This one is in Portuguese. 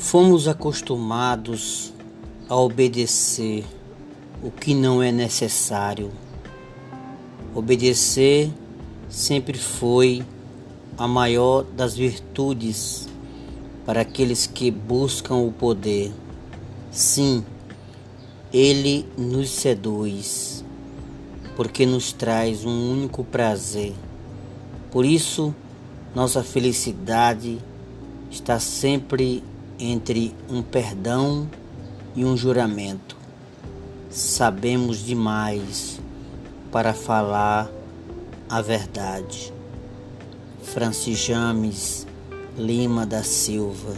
Fomos acostumados a obedecer o que não é necessário. Obedecer sempre foi a maior das virtudes para aqueles que buscam o poder. Sim, ele nos seduz, porque nos traz um único prazer. Por isso, nossa felicidade está sempre entre um perdão e um juramento. Sabemos demais para falar a verdade. Francis James Lima da Silva